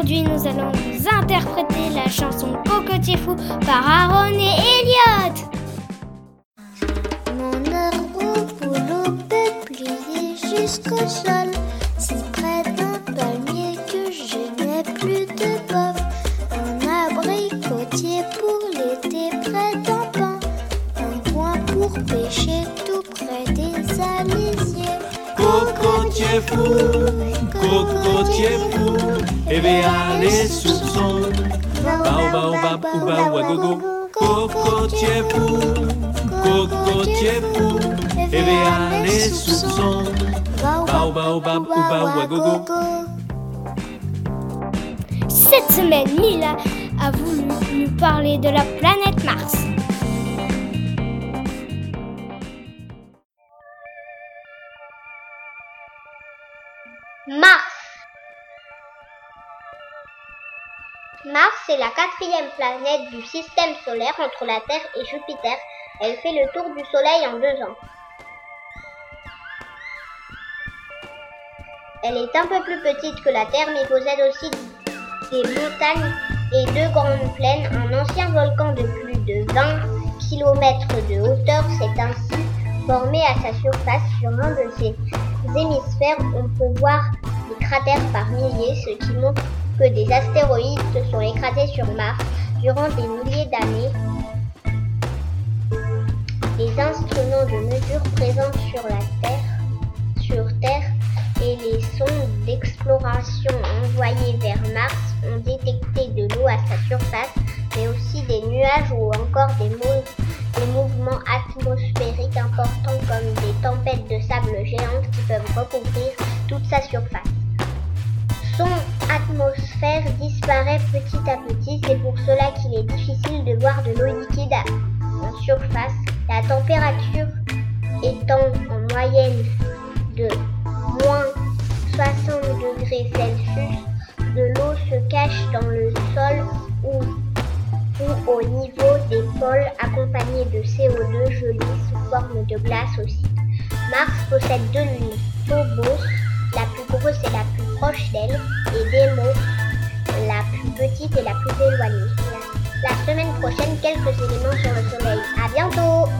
aujourd'hui nous allons vous interpréter la chanson Cocotier Fou par Aaron et Elliot. Mon arbre boulot plier jusqu'au sol, si près d'un palmier que je n'ai plus de bof. Un abricotier pour l'été près d'un pain, un coin pour pêcher tout près des alisiers. Cocotier fou, cocotier fou, éveilla les soupçons. Baobab, ouba, ouagogo, cocotier fou, cocotier fou, éveilla les soupçons. Cette semaine, Mila a voulu nous parler de la planète. Mars. Mars est la quatrième planète du système solaire entre la Terre et Jupiter. Elle fait le tour du Soleil en deux ans. Elle est un peu plus petite que la Terre mais possède aussi des montagnes et deux grandes plaines. Un ancien volcan de plus de 20 km de hauteur s'est ainsi formé à sa surface sur un de ses hémisphères. On peut voir des cratères par milliers, ce qui montre que des astéroïdes se sont écrasés sur Mars durant des milliers d'années. Les instruments de mesure présents sur la Terre, et les sondes d'exploration envoyées vers Mars ont détecté de l'eau à sa surface, mais aussi des nuages ou encore des mouvements atmosphériques importants comme des tempêtes de sable géantes qui peuvent recouvrir toute sa surface. Son atmosphère disparaît petit à petit, c'est pour cela qu'il est difficile de voir de l'eau liquide en surface. La température étant en moyenne de moins 60 degrés Celsius, de l'eau se cache dans le sol ou, ou au niveau des pôles accompagnée de CO2 gelé sous forme de glace aussi. Mars possède deux lunes, Phobos, la plus grosse et la plus proche d'elle, et la plus petite et la plus éloignée. La semaine prochaine, quelques éléments sur le Soleil. À bientôt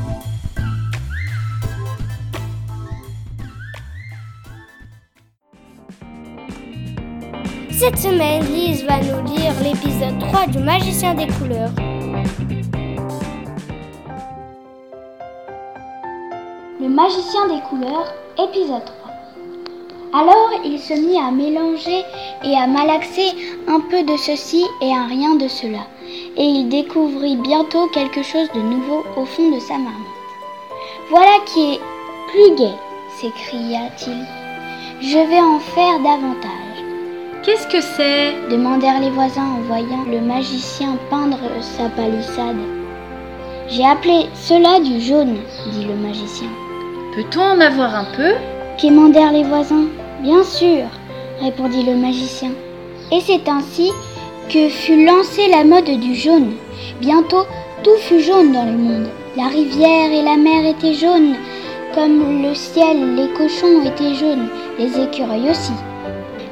Cette semaine, Lise va nous lire l'épisode 3 du Magicien des couleurs. Le magicien des couleurs, épisode 3. Alors il se mit à mélanger et à malaxer un peu de ceci et un rien de cela, et il découvrit bientôt quelque chose de nouveau au fond de sa marmite. Voilà qui est plus gai, s'écria-t-il. Je vais en faire davantage. Qu'est-ce que c'est? demandèrent les voisins en voyant le magicien peindre sa palissade. J'ai appelé cela du jaune, dit le magicien. Peut-on en avoir un peu? Quémandèrent les voisins? Bien sûr, répondit le magicien. Et c'est ainsi que fut lancée la mode du jaune. Bientôt, tout fut jaune dans le monde. La rivière et la mer étaient jaunes, comme le ciel, les cochons étaient jaunes, les écureuils aussi.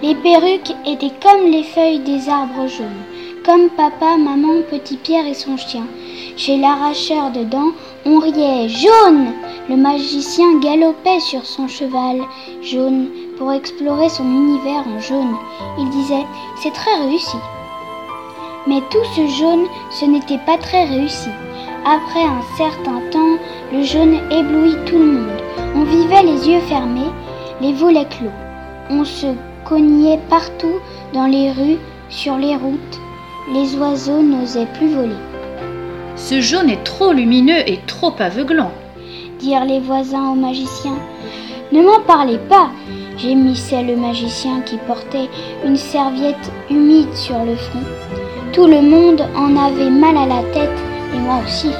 Les perruques étaient comme les feuilles des arbres jaunes, comme papa, maman, petit Pierre et son chien. Chez l'arracheur de dents, on riait jaune. Le magicien galopait sur son cheval jaune pour explorer son univers en jaune. Il disait C'est très réussi. Mais tout ce jaune, ce n'était pas très réussi. Après un certain temps, le jaune éblouit tout le monde. On vivait les yeux fermés, les volets clos. On se cognait partout dans les rues, sur les routes. Les oiseaux n'osaient plus voler. Ce jaune est trop lumineux et trop aveuglant. dirent les voisins au magicien. Ne m'en parlez pas, gémissait le magicien qui portait une serviette humide sur le front. Tout le monde en avait mal à la tête, et moi aussi.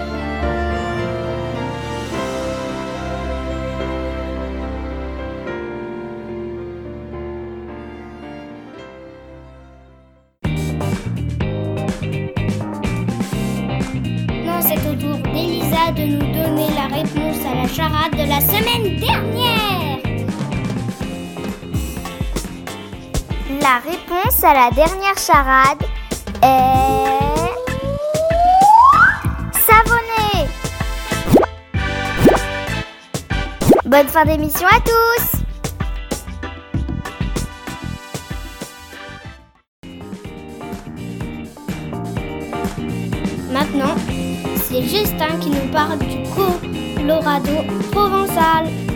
Non, c'est au tour d'Elisa de nous donner la réponse à la charade de la semaine dernière. La réponse à la dernière charade est... Savonné Bonne fin d'émission à tous Maintenant, c'est Justin qui nous parle du Colorado provençal.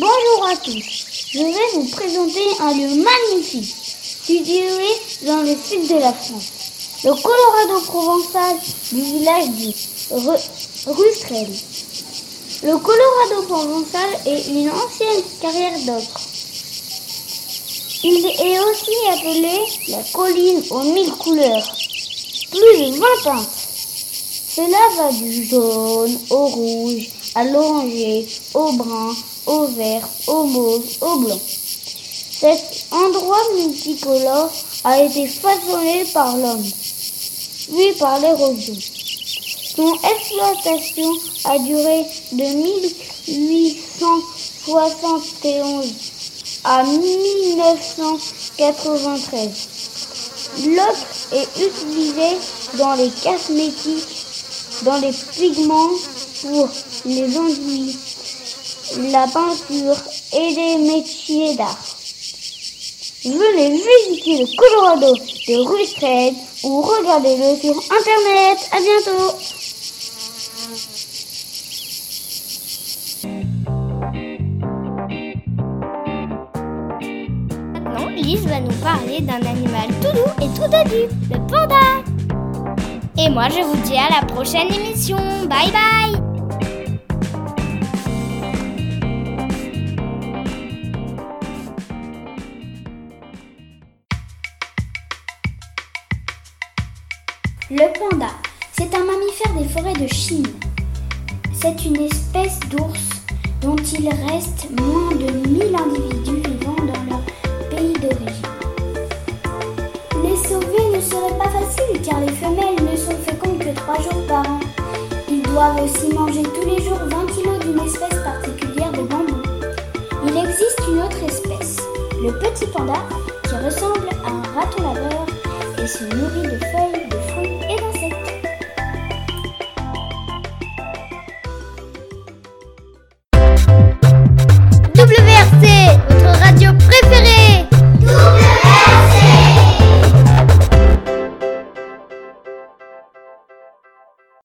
Bonjour à tous. Je vais vous présenter un lieu magnifique, situé dans le sud de la France. Le Colorado provençal du village de Rustrel. Le Colorado provençal est une ancienne carrière d'ocre. Il est aussi appelé la colline aux mille couleurs. Plus de 20 ans. Cela va du jaune au rouge, à l'oranger, au brun, au vert, au mauve, au blanc. Cet endroit multicolore a été façonné par l'homme, puis par l'érosion. Son exploitation a duré de 1871 à 1993. L'ocre est utilisé dans les cosmétiques, dans les pigments pour les enduits, la peinture et les métiers d'art. Venez visiter le Colorado de Rustrade ou regardez-le sur internet. À bientôt. Maintenant, Lise va nous parler d'un animal tout doux et tout dodu, le panda. Et moi, je vous dis à la prochaine émission. Bye bye Le panda, c'est un mammifère des forêts de Chine. C'est une espèce d'ours dont il reste moins de 1000 individus vivant dans leur pays d'origine. Les sauver ne serait pas facile car les femelles ne sont fécondes que 3 jours par an. Ils doivent aussi manger tous les jours 20 kg d'une espèce particulière de bambou. Il existe une autre espèce, le petit panda, qui ressemble à un raton laveur et se nourrit de feuilles